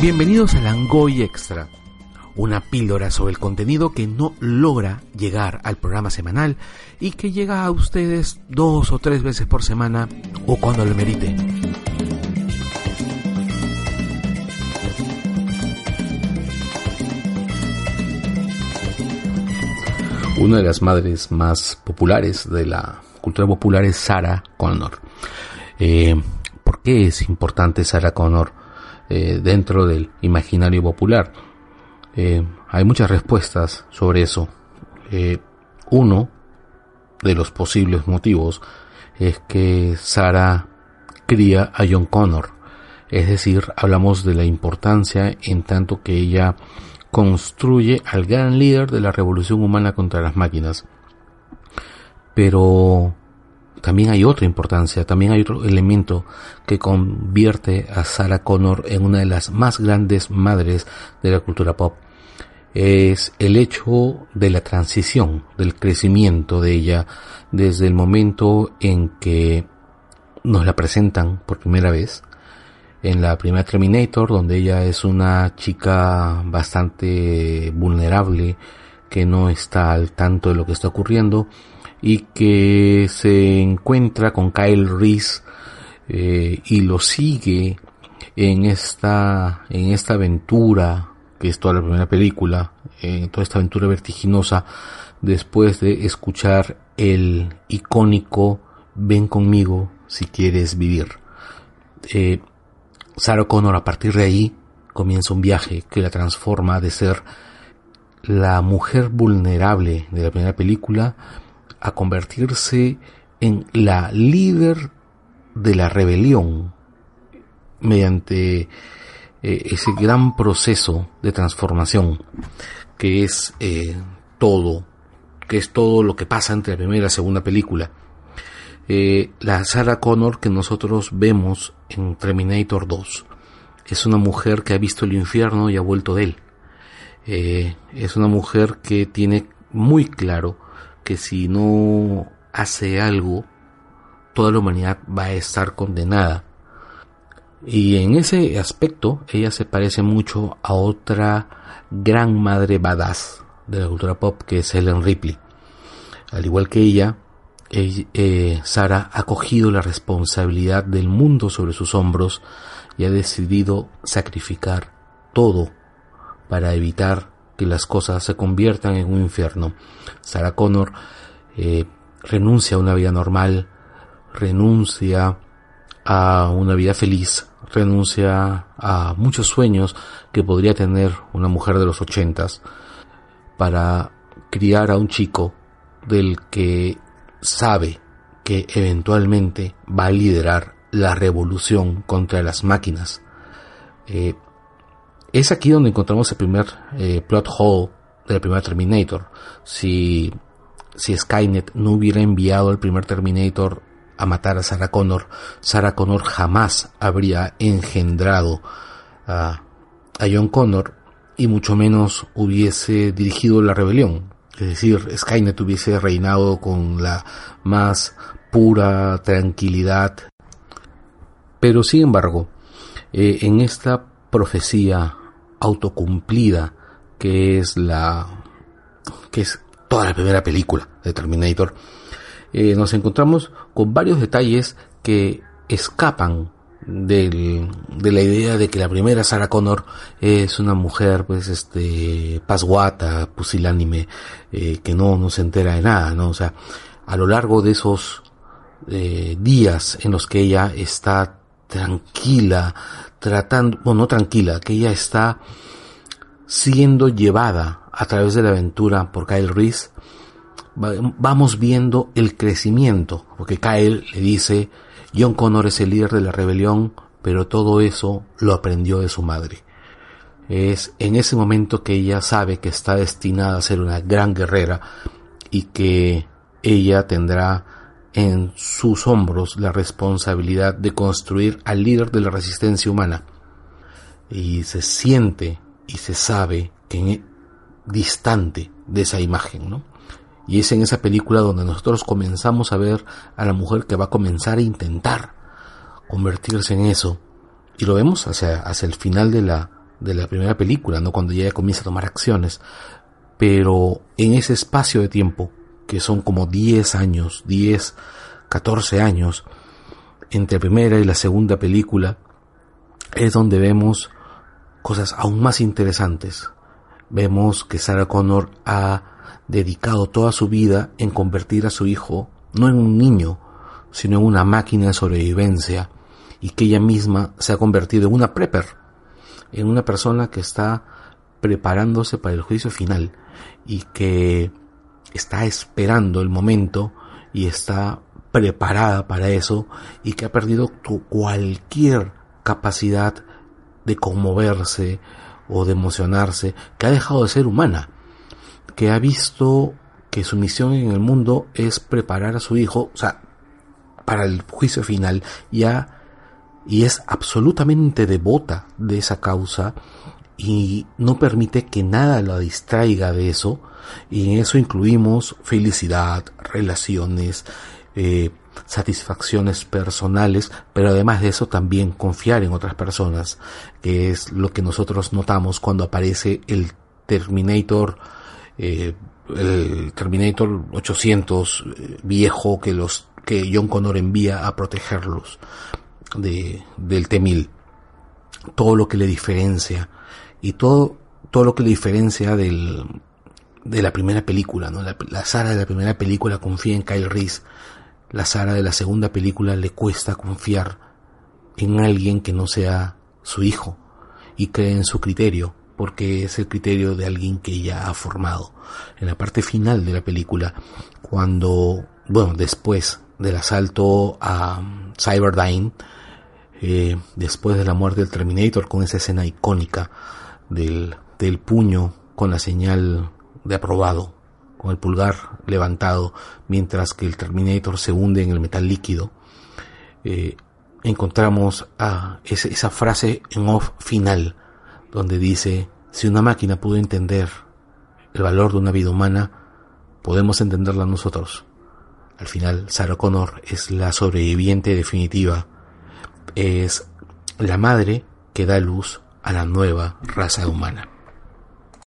Bienvenidos a Langoy Extra, una píldora sobre el contenido que no logra llegar al programa semanal y que llega a ustedes dos o tres veces por semana o cuando lo merite. Una de las madres más populares de la cultura popular es Sarah Connor. Eh, ¿Por qué es importante Sarah Connor? Eh, dentro del imaginario popular. Eh, hay muchas respuestas sobre eso. Eh, uno de los posibles motivos es que Sara cría a John Connor. Es decir, hablamos de la importancia en tanto que ella construye al gran líder de la revolución humana contra las máquinas. Pero también hay otra importancia, también hay otro elemento que convierte a Sarah Connor en una de las más grandes madres de la cultura pop. Es el hecho de la transición, del crecimiento de ella desde el momento en que nos la presentan por primera vez en la primera Terminator, donde ella es una chica bastante vulnerable, que no está al tanto de lo que está ocurriendo, y que se encuentra con Kyle Reese eh, y lo sigue en esta en esta aventura que es toda la primera película en toda esta aventura vertiginosa después de escuchar el icónico ven conmigo si quieres vivir eh, Sarah Connor a partir de ahí comienza un viaje que la transforma de ser la mujer vulnerable de la primera película a convertirse en la líder de la rebelión mediante eh, ese gran proceso de transformación que es eh, todo, que es todo lo que pasa entre la primera y la segunda película. Eh, la Sarah Connor que nosotros vemos en Terminator 2 es una mujer que ha visto el infierno y ha vuelto de él. es una mujer que tiene muy claro que si no hace algo, toda la humanidad va a estar condenada. Y en ese aspecto, ella se parece mucho a otra gran madre badass de la cultura pop, que es Ellen Ripley. Al igual que ella, eh, Sara ha cogido la responsabilidad del mundo sobre sus hombros y ha decidido sacrificar todo para evitar que las cosas se conviertan en un infierno. Sarah Connor eh, renuncia a una vida normal, renuncia a una vida feliz, renuncia a muchos sueños que podría tener una mujer de los ochentas para criar a un chico del que sabe que eventualmente va a liderar la revolución contra las máquinas. Eh, es aquí donde encontramos el primer eh, plot hole del primer Terminator. Si, si Skynet no hubiera enviado al primer Terminator a matar a Sarah Connor, Sarah Connor jamás habría engendrado a, a John Connor y mucho menos hubiese dirigido la rebelión. Es decir, Skynet hubiese reinado con la más pura tranquilidad. Pero sin embargo, eh, en esta profecía autocumplida que es la que es toda la primera película de Terminator eh, nos encontramos con varios detalles que escapan de la idea de que la primera Sarah Connor es una mujer pues este pasguata pusilánime eh, que no, no se entera de nada no o sea a lo largo de esos eh, días en los que ella está tranquila tratando, bueno, no tranquila, que ella está siendo llevada a través de la aventura por Kyle Reese, vamos viendo el crecimiento, porque Kyle le dice, John Connor es el líder de la rebelión, pero todo eso lo aprendió de su madre. Es en ese momento que ella sabe que está destinada a ser una gran guerrera y que ella tendrá en sus hombros la responsabilidad de construir al líder de la resistencia humana. Y se siente y se sabe que e, distante de esa imagen, ¿no? Y es en esa película donde nosotros comenzamos a ver a la mujer que va a comenzar a intentar convertirse en eso. Y lo vemos hacia, hacia el final de la, de la primera película, ¿no? Cuando ella comienza a tomar acciones. Pero en ese espacio de tiempo, que son como 10 años, 10, 14 años, entre la primera y la segunda película, es donde vemos cosas aún más interesantes. Vemos que Sarah Connor ha dedicado toda su vida en convertir a su hijo no en un niño, sino en una máquina de sobrevivencia, y que ella misma se ha convertido en una prepper, en una persona que está preparándose para el juicio final y que está esperando el momento y está preparada para eso y que ha perdido cualquier capacidad de conmoverse o de emocionarse, que ha dejado de ser humana, que ha visto que su misión en el mundo es preparar a su hijo, o sea, para el juicio final, ya y es absolutamente devota de esa causa y no permite que nada la distraiga de eso y en eso incluimos felicidad, relaciones, eh, satisfacciones personales, pero además de eso también confiar en otras personas, que es lo que nosotros notamos cuando aparece el Terminator, eh, el Terminator 800 eh, viejo que los que John Connor envía a protegerlos de, del T-1000. Todo lo que le diferencia y todo, todo lo que le diferencia del, de la primera película, ¿no? La, la Sara de la primera película confía en Kyle Reese la Sara de la segunda película le cuesta confiar en alguien que no sea su hijo y cree en su criterio porque es el criterio de alguien que ella ha formado. En la parte final de la película, cuando, bueno, después del asalto a Cyberdyne, eh, después de la muerte del Terminator, con esa escena icónica del, puño con la señal de aprobado con el pulgar levantado mientras que el Terminator se hunde en el metal líquido, eh, encontramos a esa frase en off final donde dice, si una máquina pudo entender el valor de una vida humana, podemos entenderla nosotros. Al final, Sarah Connor es la sobreviviente definitiva, es la madre que da luz a la nueva raza humana.